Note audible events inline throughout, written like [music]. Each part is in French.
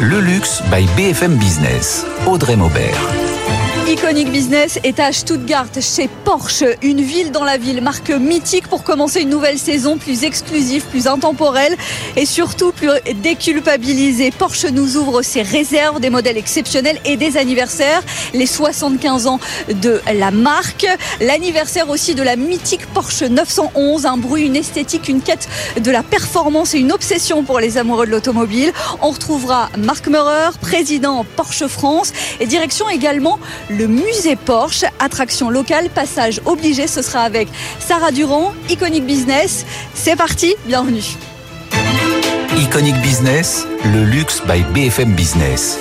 Le luxe by BFM Business. Audrey Maubert. Iconic Business est à Stuttgart, chez Porsche, une ville dans la ville, marque mythique pour commencer une nouvelle saison plus exclusive, plus intemporelle et surtout plus déculpabilisée. Porsche nous ouvre ses réserves, des modèles exceptionnels et des anniversaires, les 75 ans de la marque, l'anniversaire aussi de la mythique Porsche 911, un bruit, une esthétique, une quête de la performance et une obsession pour les amoureux de l'automobile. On retrouvera Marc Meurer, président Porsche France et direction également le musée Porsche, attraction locale, passage obligé. Ce sera avec Sarah Durand, Iconic Business. C'est parti, bienvenue. Iconic Business, le luxe by BFM Business.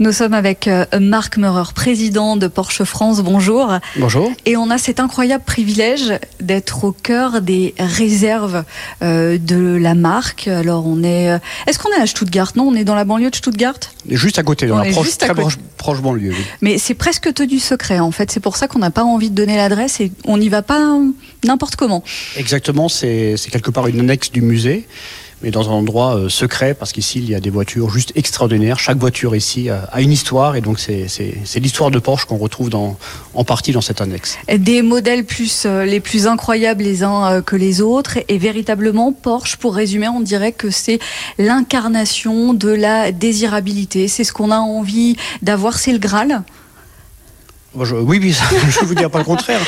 Nous sommes avec euh, Marc Meurer, président de Porsche France. Bonjour. Bonjour. Et on a cet incroyable privilège d'être au cœur des réserves euh, de la marque. Alors on est, euh, est-ce qu'on est à Stuttgart? Non, on est dans la banlieue de Stuttgart? Juste à côté, dans la proche, très proche, proche, banlieue. Mais c'est presque tenu secret en fait. C'est pour ça qu'on n'a pas envie de donner l'adresse et on n'y va pas n'importe comment. Exactement. C'est quelque part une annexe du musée mais dans un endroit euh, secret, parce qu'ici, il y a des voitures juste extraordinaires. Chaque voiture ici a, a une histoire, et donc c'est l'histoire de Porsche qu'on retrouve en partie dans cette annexe. Des modèles plus, euh, les plus incroyables les uns euh, que les autres, et véritablement, Porsche, pour résumer, on dirait que c'est l'incarnation de la désirabilité. C'est ce qu'on a envie d'avoir, c'est le Graal oui, oui, [laughs] je ne vous dire pas le contraire.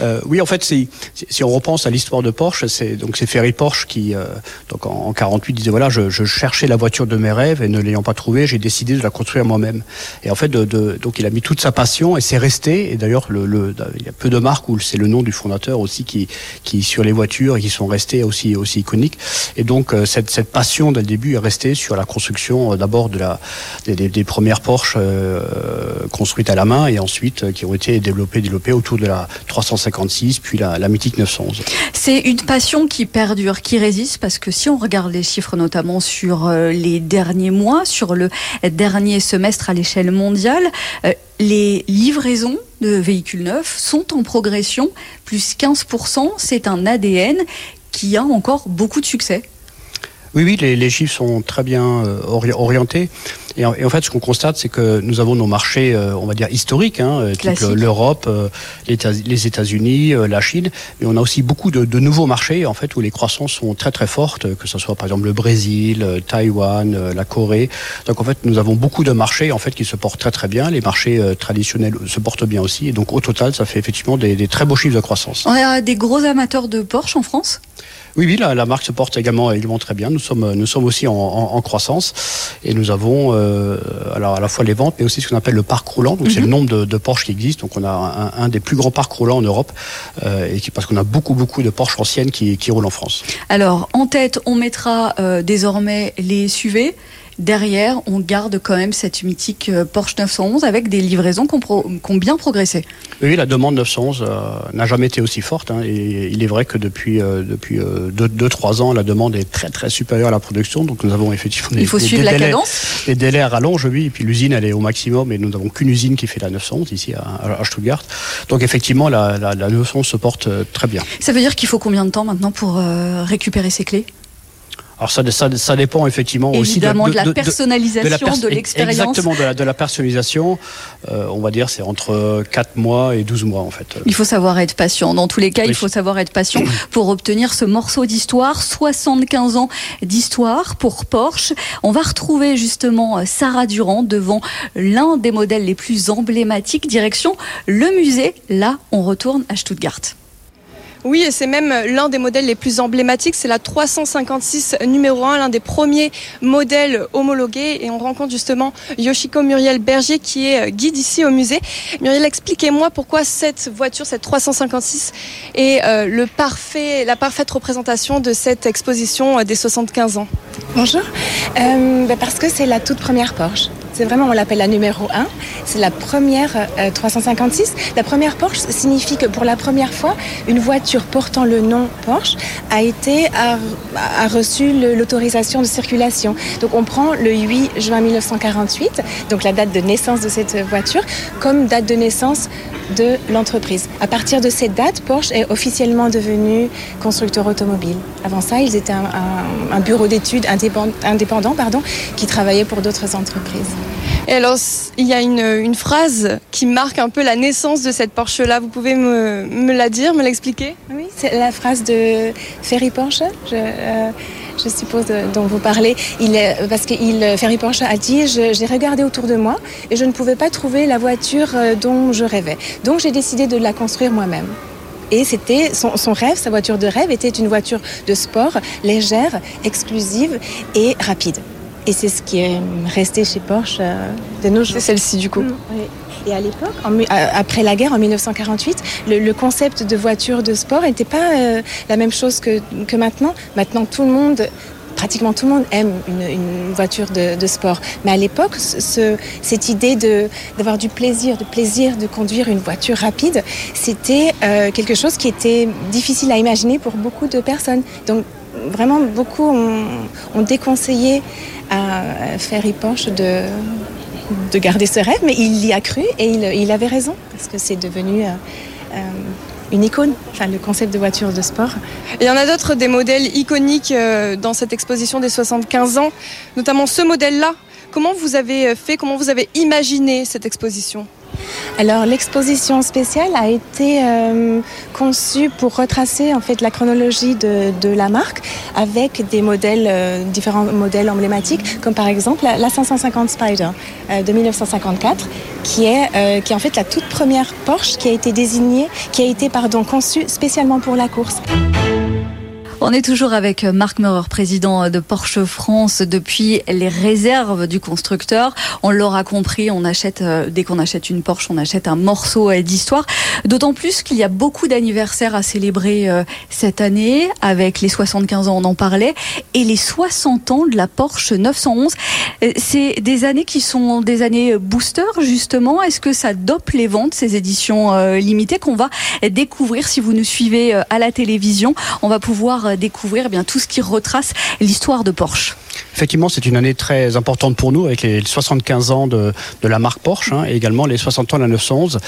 Euh, oui, en fait, si, si on repense à l'histoire de Porsche, c'est donc c'est Ferry Porsche qui, euh, donc en, en, 48, disait voilà, je, je, cherchais la voiture de mes rêves et ne l'ayant pas trouvée, j'ai décidé de la construire moi-même. Et en fait, de, de, donc il a mis toute sa passion et c'est resté. Et d'ailleurs, le, le, il y a peu de marques où c'est le nom du fondateur aussi qui, qui sur les voitures et qui sont restées aussi aussi iconiques. Et donc euh, cette, cette passion dès le début est restée sur la construction euh, d'abord de la des, des, des premières Porsche euh, construites à la main et ensuite euh, qui ont été développés, autour de la 356, puis la, la mythique 911. C'est une passion qui perdure, qui résiste, parce que si on regarde les chiffres, notamment sur euh, les derniers mois, sur le dernier semestre à l'échelle mondiale, euh, les livraisons de véhicules neufs sont en progression, plus 15%. C'est un ADN qui a encore beaucoup de succès. Oui, oui, les, les, chiffres sont très bien euh, orientés. Et en, et en, fait, ce qu'on constate, c'est que nous avons nos marchés, euh, on va dire, historiques, hein, type l'Europe, euh, les États-Unis, euh, la Chine. Mais on a aussi beaucoup de, de, nouveaux marchés, en fait, où les croissances sont très très fortes, que ce soit par exemple le Brésil, euh, Taïwan, euh, la Corée. Donc en fait, nous avons beaucoup de marchés, en fait, qui se portent très très bien. Les marchés traditionnels se portent bien aussi. Et donc au total, ça fait effectivement des, des très beaux chiffres de croissance. On a des gros amateurs de Porsche en France? Oui, oui, la, la, marque se porte également, également très bien. Nous sommes, nous sommes aussi en, en, en croissance et nous avons euh, alors à la fois les ventes, mais aussi ce qu'on appelle le parc roulant. Donc mm -hmm. c'est le nombre de, de, Porsche qui existent. Donc on a un, un, des plus grands parcs roulants en Europe euh, et qui, parce qu'on a beaucoup, beaucoup de Porsche anciennes qui, qui roulent en France. Alors en tête, on mettra euh, désormais les SUV derrière, on garde quand même cette mythique euh, Porsche 911 avec des livraisons qui ont, pro, qui ont bien progressé. Oui, la demande 911 euh, n'a jamais été aussi forte. Hein, et il est vrai que depuis 2-3 euh, depuis, euh, ans, la demande est très très supérieure à la production. Donc nous avons effectivement des, il faut des, suivre des la délais, cadence. des délais à rallonge, oui. Et puis l'usine, elle est au maximum et nous n'avons qu'une usine qui fait la 911 ici à, à Stuttgart. Donc effectivement, la, la, la 911 se porte très bien. Ça veut dire qu'il faut combien de temps maintenant pour récupérer ces clés? Alors ça, ça, ça, dépend effectivement Évidemment aussi de, de, de la personnalisation, de l'expérience. Exactement, de la, de la personnalisation. Euh, on va dire c'est entre 4 mois et 12 mois en fait. Il faut savoir être patient. Dans tous les cas, oui. il faut savoir être patient pour obtenir ce morceau d'histoire. 75 ans d'histoire pour Porsche. On va retrouver justement Sarah Durand devant l'un des modèles les plus emblématiques. Direction le musée. Là, on retourne à Stuttgart. Oui, et c'est même l'un des modèles les plus emblématiques. C'est la 356 numéro 1, l'un des premiers modèles homologués. Et on rencontre justement Yoshiko Muriel Berger, qui est guide ici au musée. Muriel, expliquez-moi pourquoi cette voiture, cette 356, est euh, le parfait, la parfaite représentation de cette exposition des 75 ans. Bonjour. Euh, bah parce que c'est la toute première Porsche. C'est vraiment, on l'appelle la numéro 1. C'est la première 356. La première Porsche signifie que pour la première fois, une voiture portant le nom Porsche a été a, reçu l'autorisation de circulation. Donc on prend le 8 juin 1948, donc la date de naissance de cette voiture, comme date de naissance de l'entreprise. À partir de cette date, Porsche est officiellement devenu constructeur automobile. Avant ça, ils étaient un bureau d'études indépendant, indépendant pardon, qui travaillait pour d'autres entreprises. Et alors, il y a une, phrase qui marque un peu la naissance de cette Porsche-là. Vous pouvez me, la dire, me l'expliquer? Oui, c'est la phrase de Ferry Porsche. Je, euh, suppose dont vous parlez, parce que il, Ferry Porsche a dit j'ai regardé autour de moi et je ne pouvais pas trouver la voiture euh, dont je rêvais. Donc j'ai décidé de la construire moi-même. Et c'était son, rêve, sa voiture de rêve était une voiture de sport légère, exclusive et rapide. Et c'est ce qui est resté chez Porsche euh, de nos jours. C'est celle-ci du coup. Mmh, oui. Et à l'époque, après la guerre, en 1948, le, le concept de voiture de sport n'était pas euh, la même chose que, que, maintenant. Maintenant, tout le monde, pratiquement tout le monde aime une, une voiture de, de, sport. Mais à l'époque, ce, cette idée d'avoir du plaisir, de plaisir de conduire une voiture rapide, c'était euh, quelque chose qui était difficile à imaginer pour beaucoup de personnes. Donc, vraiment, beaucoup ont, ont déconseillé à Ferry Porsche de de garder ce rêve, mais il y a cru et il, avait raison, parce que c'est devenu euh, euh, une icône, enfin, le concept de voiture de sport. Il y en a d'autres des modèles iconiques euh, dans cette exposition des 75 ans, notamment ce modèle-là. Comment vous avez fait, comment vous avez imaginé cette exposition? Alors l'exposition spéciale a été euh, conçue pour retracer en fait la chronologie de, la marque avec des modèles euh, différents modèles emblématiques comme par exemple la, la 550 Spider euh, de 1954 qui est qui est en fait la toute première Porsche qui a été désignée qui a été pardon conçue spécialement pour la course. On est toujours avec Marc Meurer, président de Porsche France depuis les réserves du constructeur. On l'aura compris, on achète dès qu'on achète une Porsche, on achète un morceau d'histoire. D'autant plus qu'il y a beaucoup d'anniversaires à célébrer cette année avec les 75 ans, on en parlait, et les 60 ans de la Porsche 911. C'est des années qui sont des années booster justement. Est-ce que ça dope les ventes ces éditions limitées qu'on va découvrir si vous nous suivez à la télévision? On va pouvoir découvrir eh bien tout ce qui retrace l'histoire de Porsche. Effectivement, c'est une année très importante pour nous avec les 75 ans de, de la marque Porsche hein, et également les 60 ans de la 911.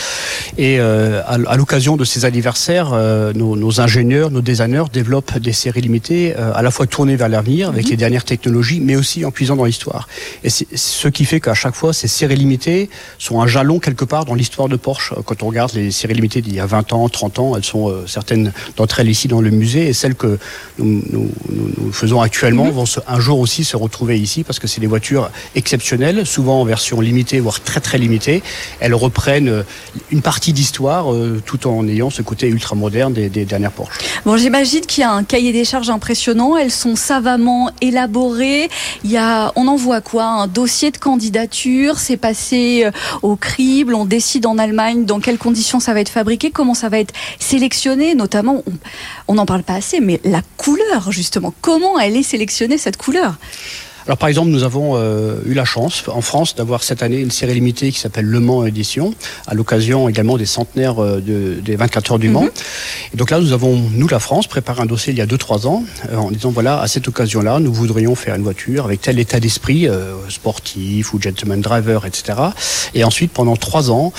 Et euh, à, à l'occasion de ces anniversaires, euh, nos, nos ingénieurs, nos designers développent des séries limitées euh, à la fois tournées vers l'avenir avec mmh. les dernières technologies, mais aussi en puisant dans l'histoire. Et c'est ce qui fait qu'à chaque fois, ces séries limitées sont un jalon quelque part dans l'histoire de Porsche. Quand on regarde les séries limitées d'il y a 20 ans, 30 ans, elles sont euh, certaines d'entre elles ici dans le musée et celles que nous, nous, nous, nous faisons actuellement mmh. vont se, un jour aussi se retrouver ici parce que c'est des voitures exceptionnelles, souvent en version limitée, voire très très limitée. Elles reprennent une partie d'histoire euh, tout en ayant ce côté ultra moderne des, dernières Porsche. Bon, j'imagine qu'il y a un cahier des charges impressionnant. Elles sont savamment élaborées. Il y a, on en voit quoi? Un dossier de candidature? C'est passé au crible? On décide en Allemagne dans quelles conditions ça va être fabriqué, comment ça va être sélectionné? Notamment, on n'en parle pas assez, mais la couleur justement. Comment elle est sélectionnée cette couleur? Alors par exemple, nous avons euh, eu la chance en France d'avoir cette année une série limitée qui s'appelle Le Mans Édition, à l'occasion également des centenaires euh, de, des 24 heures du Mans. Mm -hmm. Et donc là, nous avons, nous la France, préparé un dossier il y a 2-3 ans euh, en disant voilà, à cette occasion-là, nous voudrions faire une voiture avec tel état d'esprit sportif ou gentleman driver, etc. Et ensuite, pendant 3 ans,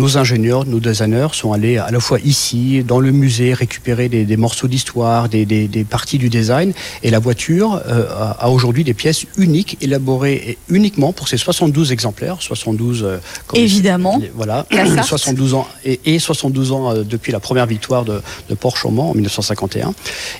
nos ingénieurs, nos designers sont allés à la fois ici, dans le musée, récupérer des, des morceaux d'histoire, des, des, des parties du design. Et la voiture a, a aujourd'hui des pièces uniques, élaborées uniquement pour ces 72 exemplaires. 72, euh, Évidemment. Voilà, 72 ans et, et 72 ans euh, depuis la première victoire de, de Porsche au Mans en 1951.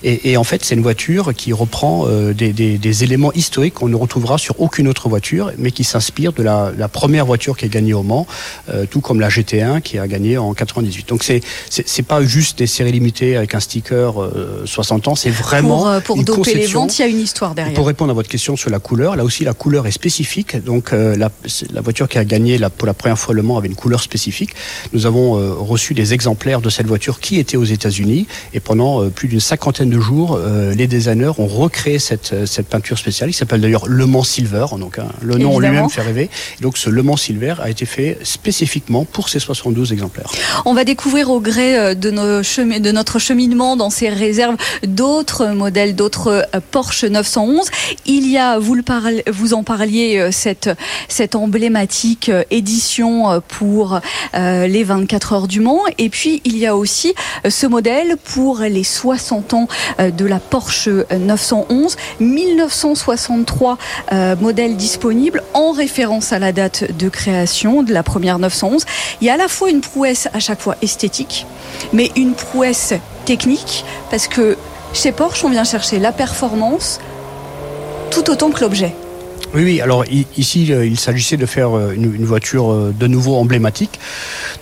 Et, et en fait, c'est une voiture qui reprend euh, des, des, des éléments historiques qu'on ne retrouvera sur aucune autre voiture, mais qui s'inspire de la, la première voiture qui a gagné au Mans, euh, tout comme la GT1 qui a gagné en 98. Donc c'est c'est pas juste des séries limitées avec un sticker euh, 60 ans, c'est vraiment pour, pour doper les ventes, il y a une histoire derrière. Pour répondre à votre question, question sur la couleur. Là aussi, la couleur est spécifique. Donc, euh, la, la, voiture qui a gagné la, pour la première fois Le Mans avait une couleur spécifique. Nous avons euh, reçu des exemplaires de cette voiture qui était aux États-Unis. Et pendant euh, plus d'une cinquantaine de jours, les designers ont recréé cette, cette peinture spéciale, qui s'appelle d'ailleurs Le Mans Silver. Donc, hein, le nom lui-même fait rêver. Et donc, ce Le Mans Silver a été fait spécifiquement pour ces 72 exemplaires. On va découvrir au gré de, nos de notre cheminement dans ces réserves d'autres modèles, d'autres Porsche 911. Il y a, vous, en parliez, euh, cette, emblématique euh, édition euh, pour les 24 heures du Mans. Et puis, il y a aussi ce modèle pour les 60 ans de la Porsche 911. 1963 modèles disponibles en référence à la date de création de la première 911. Il y a à la fois une prouesse à chaque fois esthétique, mais une prouesse technique, parce que chez Porsche, on vient chercher la performance tout autant que l'objet. Oui, oui. Alors ici, euh, il s'agissait de faire euh, une, voiture euh, de nouveau emblématique,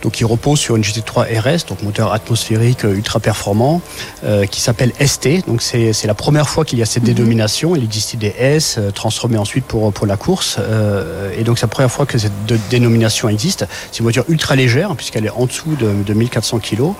donc qui repose sur une GT3 RS, donc moteur atmosphérique ultra performant, qui s'appelle ST. Donc c'est la première fois qu'il y a cette mhm. dénomination. Il existait des S transformés ensuite pour pour la course, et donc c'est la première fois que cette dénomination existe. C'est une voiture ultra légère puisqu'elle est en dessous de, de 1400 kg,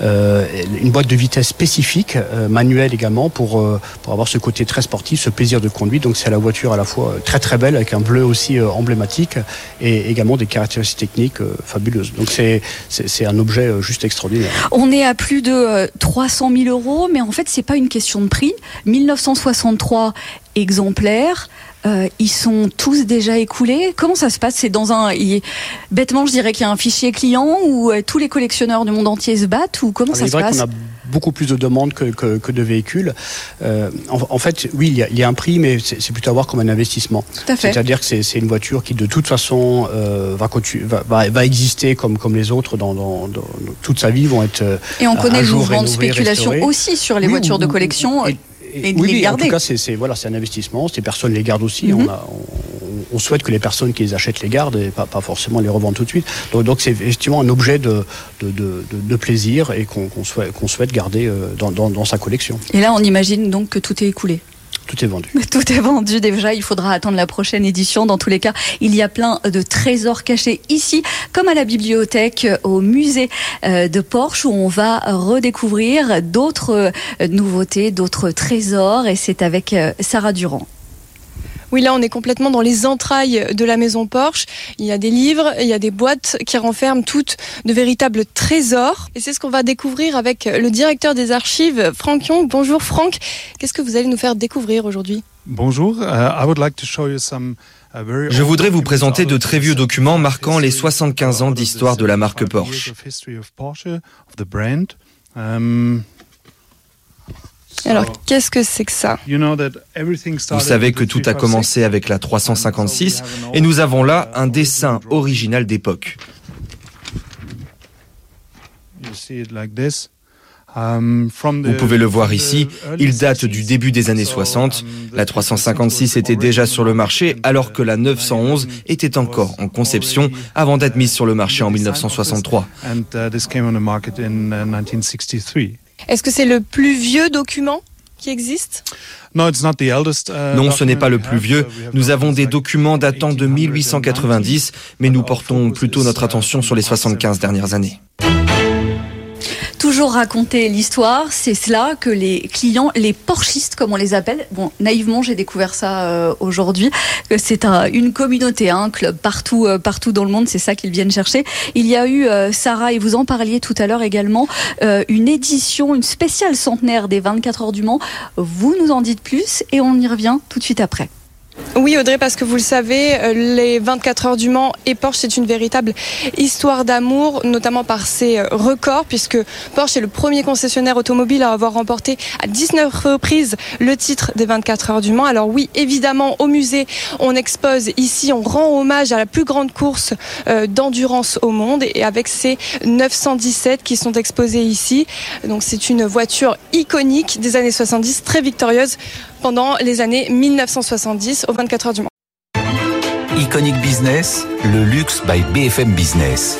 une boîte de vitesse spécifique, manuelle également pour pour avoir ce côté très sportif, ce plaisir de conduite. Donc c'est la voiture à la fois très très belle avec un bleu aussi euh, emblématique et également des caractéristiques techniques euh, fabuleuses. Donc c'est c'est un objet euh, juste extraordinaire. On est à plus de 300 000 euros, mais en fait c'est pas une question de prix. 1963 exemplaires. ils sont tous déjà écoulés. Comment ça se passe? C'est dans un bêtement, je dirais qu'il y a un fichier client où tous les collectionneurs du monde entier se battent ou comment ah, ça se passe? Beaucoup plus de demandes que, que, que de véhicules. Euh, en, en, fait, oui, il y, a, il y, a, un prix, mais c'est plutôt à voir comme un investissement. C'est-à-dire que c'est une voiture qui, de toute façon, euh, va, va, va, exister comme, comme les autres dans, dans, dans, toute sa vie, vont être. Euh, et on connaît le mouvement de spéculation aussi sur les voitures de collection. Et, et, oui, les garder. en tout cas, c'est voilà, un investissement. Ces personnes les gardent aussi. Mm -hmm. on, a, on, on, souhaite que les personnes qui les achètent les gardent et pas, pas forcément les revendent tout de suite. Donc c'est effectivement un objet de, de, de, de plaisir et qu'on souhaite, qu souhaite, garder euh, dans, dans, dans sa collection. Et là, on imagine donc que tout est écoulé. Tout est vendu. [laughs] Tout est vendu déjà. Il faudra attendre la prochaine édition. Dans tous les cas, il y a plein de trésors cachés ici, comme à la bibliothèque, au musée euh, de Porsche, où on va redécouvrir d'autres euh, nouveautés, d'autres trésors. Et c'est avec Sarah Durand. Oui, là, on est complètement dans les entrailles de la maison Porsche. Il y a des livres, il y a des boîtes qui renferment toutes de véritables trésors. Et c'est ce qu'on va découvrir avec le directeur des archives, Franck Young. Bonjour Franck. Qu'est-ce que vous allez nous faire découvrir aujourd'hui? Bonjour. Uh, I would like to show you some uh, je voudrais vous présenter de très vieux documents marquant les 75 ans d'histoire de la marque Porsche. Alors, qu'est-ce que c'est que ça? Vous savez que tout a commencé avec la 356 et nous avons là un dessin original d'époque. Vous pouvez le voir ici, il date du début des années 60. La 356 était déjà sur le marché alors que la 911 était encore en conception avant d'être mise sur le marché en 1963. Est-ce que c'est le plus vieux document qui existe? Uh, non, ce n'est pas le plus vieux. Nous avons des documents datant de 1890, mais nous portons plutôt notre attention sur les 75 dernières années toujours raconter l'histoire, c'est cela que les clients, les porchistes comme on les appelle, bon naïvement j'ai découvert ça euh, aujourd'hui, que c'est un, une communauté, un club partout, euh, partout dans le monde, c'est ça qu'ils viennent chercher. Il y a eu, euh, Sarah, et vous en parliez tout à l'heure également, euh, une édition, une spéciale centenaire des 24 heures du Mans. Vous nous en dites plus et on y revient tout de suite après. Oui Audrey, parce que vous le savez, euh, les 24 heures du Mans et Porsche, c'est une véritable histoire d'amour, notamment par ses euh, records, puisque Porsche est le premier concessionnaire automobile à avoir remporté à 19 reprises le titre des 24 heures du Mans. Alors oui, évidemment, au musée, on expose ici, on rend hommage à la plus grande course euh, d'endurance au monde, et avec ces 917 qui sont exposés ici. Donc c'est une voiture iconique des années 70, très victorieuse pendant les années 1970 aux 24 heures du Mans. Iconic Business, le luxe by BFM Business.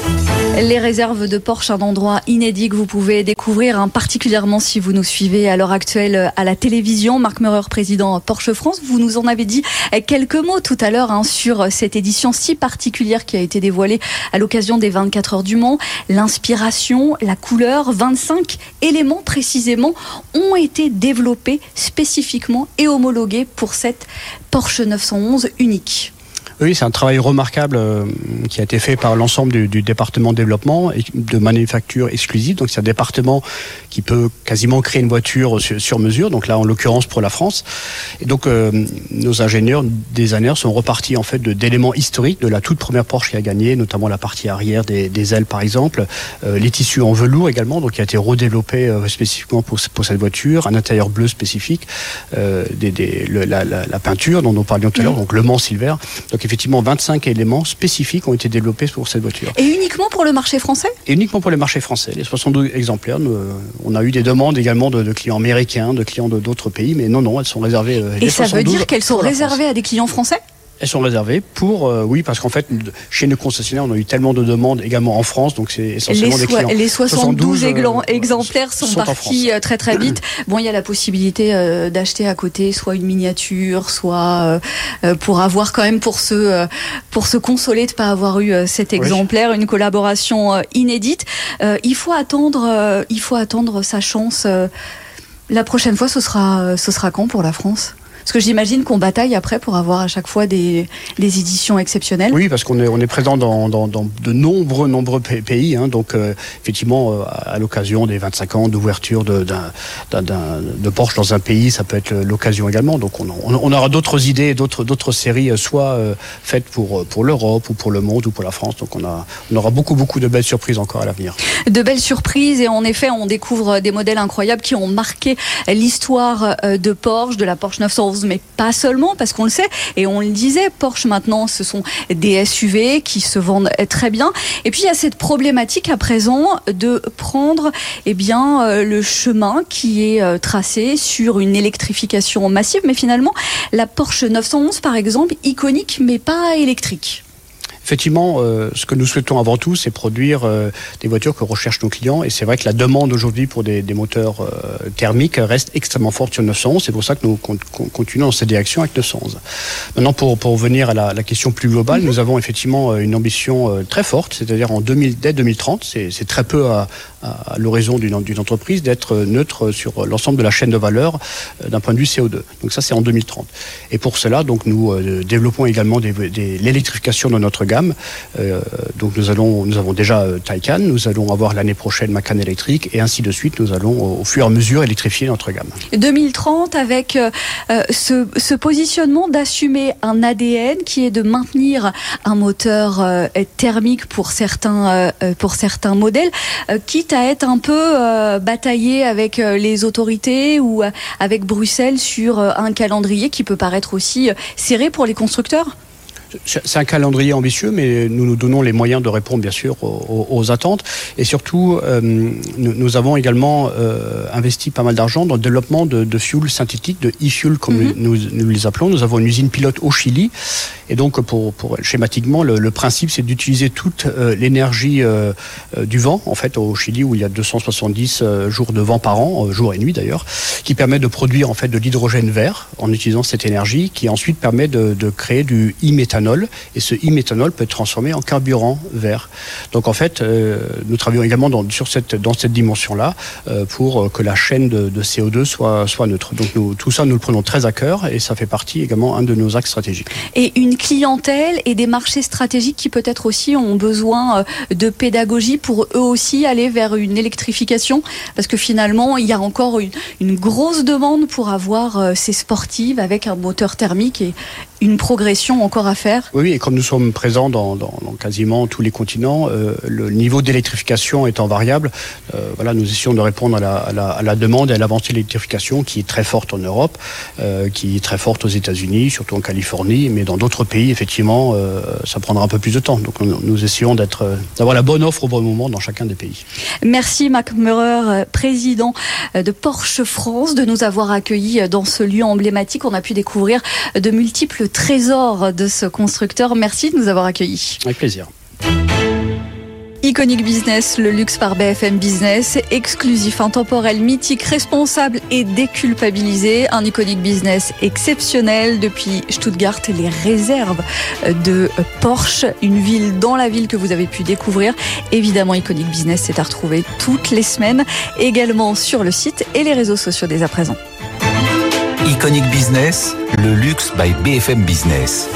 Les réserves de Porsche, un endroit inédit que vous pouvez découvrir, hein, particulièrement si vous nous suivez à l'heure actuelle à la télévision. Marc Meurer, président Porsche France, vous nous en avez dit quelques mots tout à l'heure hein, sur cette édition si particulière qui a été dévoilée à l'occasion des 24 heures du Mans. L'inspiration, la couleur, 25 éléments précisément ont été développés spécifiquement et homologués pour cette Porsche 911 unique. Oui, c'est un travail remarquable euh, qui a été fait par l'ensemble du, du, département de développement et de manufacture exclusive. Donc c'est un département qui peut quasiment créer une voiture sur, sur mesure. Donc là, en l'occurrence pour la France. Et donc euh, nos ingénieurs, designers sont repartis en fait d'éléments historiques de la toute première Porsche qui a gagné, notamment la partie arrière des, des ailes par exemple, euh, les tissus en velours également, donc qui a été redéveloppé euh, spécifiquement pour, pour, cette voiture, un intérieur bleu spécifique, des, des, le, la, la, la, peinture dont nous parlions tout à l'heure, mmh. donc le Mans Silver. Donc effectivement 25 éléments spécifiques ont été développés pour cette voiture. Et uniquement pour le marché français? Et uniquement pour le marché français. Les 72 exemplaires, nous, on a eu des demandes également de, de clients américains, de clients d'autres pays, mais non, non, elles sont réservées. Euh, Et ça veut dire qu'elles sont réservées à des clients français? Elles sont réservées pour, euh, oui, parce qu'en fait, chez nos concessionnaires, on a eu tellement de demandes également en France, donc c'est essentiellement les des clients. Les 72, 72 euh, exemplaires sont, sont partis euh, très très vite. [clears throat] bon, il y a la possibilité euh, d'acheter à côté soit une miniature, soit pour avoir quand même pour se pour se consoler de pas avoir eu cet exemplaire, oui. une collaboration inédite. il faut attendre, il faut attendre sa chance. la prochaine fois, ce sera ce sera quand pour la France? Parce que j'imagine qu'on bataille après pour avoir à chaque fois des, des éditions exceptionnelles. Oui, parce qu'on est, on est présent dans, dans, dans, de nombreux, nombreux pays. Hein, donc, euh, effectivement, euh, à l'occasion des 25 ans d'ouverture de, de Porsche dans un pays, ça peut être l'occasion également. Donc, on, on, on aura d'autres idées, d'autres, d'autres séries, euh, soit euh, faites pour, pour l'Europe ou pour le monde ou pour la France. Donc, on, a, on aura beaucoup, beaucoup de belles surprises encore à l'avenir. De belles surprises. Et en effet, on découvre des modèles incroyables qui ont marqué l'histoire de Porsche, de la Porsche 911 mais pas seulement, parce qu'on le sait, et on le disait, Porsche maintenant, ce sont des SUV qui se vendent très bien. Et puis il y a cette problématique à présent de prendre eh bien, euh, le chemin qui est euh, tracé sur une électrification massive, mais finalement, la Porsche 911, par exemple, iconique, mais pas électrique effectivement, euh, ce que nous souhaitons avant tout, c'est produire euh, des voitures que recherchent nos clients. Et c'est vrai que la demande aujourd'hui pour des, des moteurs euh, thermiques reste extrêmement forte sur 911. C'est pour ça que nous con continuons dans cette direction avec 911. Maintenant, pour, pour revenir à la, la question plus globale, -hmm. nous avons effectivement une ambition très forte, c'est-à-dire en 2000, dès 2030, c'est très peu à, à l'horizon d'une entreprise d'être neutre sur l'ensemble de la chaîne de valeur d'un point de vue CO2. Donc ça, c'est en 2030. Et pour cela, donc nous développons également des, des, l'électrification de notre gamme. Euh, donc nous avons déjà euh, Taycan, nous allons avoir l'année prochaine Macan électrique et ainsi de suite. Nous allons au, fur et à mesure électrifier notre gamme. 2030 avec euh, ce, ce, positionnement d'assumer un ADN qui est de maintenir un moteur thermique pour certains, pour certains modèles, quitte à être un peu bataillé avec les autorités ou avec Bruxelles sur un calendrier qui peut paraître aussi serré pour les constructeurs c'est un calendrier ambitieux, mais nous nous donnons les moyens de répondre bien sûr aux, aux attentes. Et surtout, euh, nous, nous, avons également euh, investi pas mal d'argent dans le développement de, de fuel synthétique, de e-fuel comme mm -hmm. nous, nous, les appelons. Nous avons une usine pilote au Chili. Et donc, pour, pour schématiquement, le, le principe, c'est d'utiliser toute euh, l'énergie du vent, en fait, au Chili, où il y a 270 euh, jours de vent par an, jour et nuit d'ailleurs, qui permet de produire en fait de l'hydrogène vert en utilisant cette énergie, qui ensuite permet de, de créer du e-méthanol et ce e-méthanol peut être transformé en carburant vert. Donc en fait, euh, nous travaillons également dans, sur cette, dans cette dimension-là euh, pour que la chaîne de, de, CO2 soit, neutre. Donc tout ça, nous le prenons très à cœur et ça fait partie également un de nos axes stratégiques. Et une clientèle et des marchés stratégiques qui peut-être aussi ont besoin euh, de pédagogie pour eux aussi aller vers une électrification? Parce que finalement, il y a encore une, une grosse demande pour avoir euh, ces sportives avec un moteur thermique et une progression encore à faire? Oui, et comme nous sommes présents dans, dans, dans quasiment tous les continents, euh, le niveau d'électrification étant variable, euh, voilà, nous essayons de répondre à la, à la, à la demande et à l'avancée de l'électrification qui est très forte en Europe, euh, qui est très forte aux États-Unis, surtout en Californie, mais dans d'autres pays, effectivement, ça prendra un peu plus de temps. Donc nous, nous essayons d'être, d'avoir la bonne offre au bon moment dans chacun des pays. Merci Mac Meurer, président de Porsche France, de nous avoir accueillis dans ce lieu emblématique. On a pu découvrir de multiples le trésor de ce constructeur. Merci de nous avoir accueillis. Avec plaisir. Iconic Business, le luxe par BFM Business, exclusif, intemporel, mythique, responsable et déculpabilisé. Un Iconic Business exceptionnel depuis Stuttgart, les réserves de Porsche, une ville dans la ville que vous avez pu découvrir. Évidemment, Iconic Business, c'est à retrouver toutes les semaines, également sur le site et les réseaux sociaux dès à présent. Iconic Business, le luxe by BFM Business.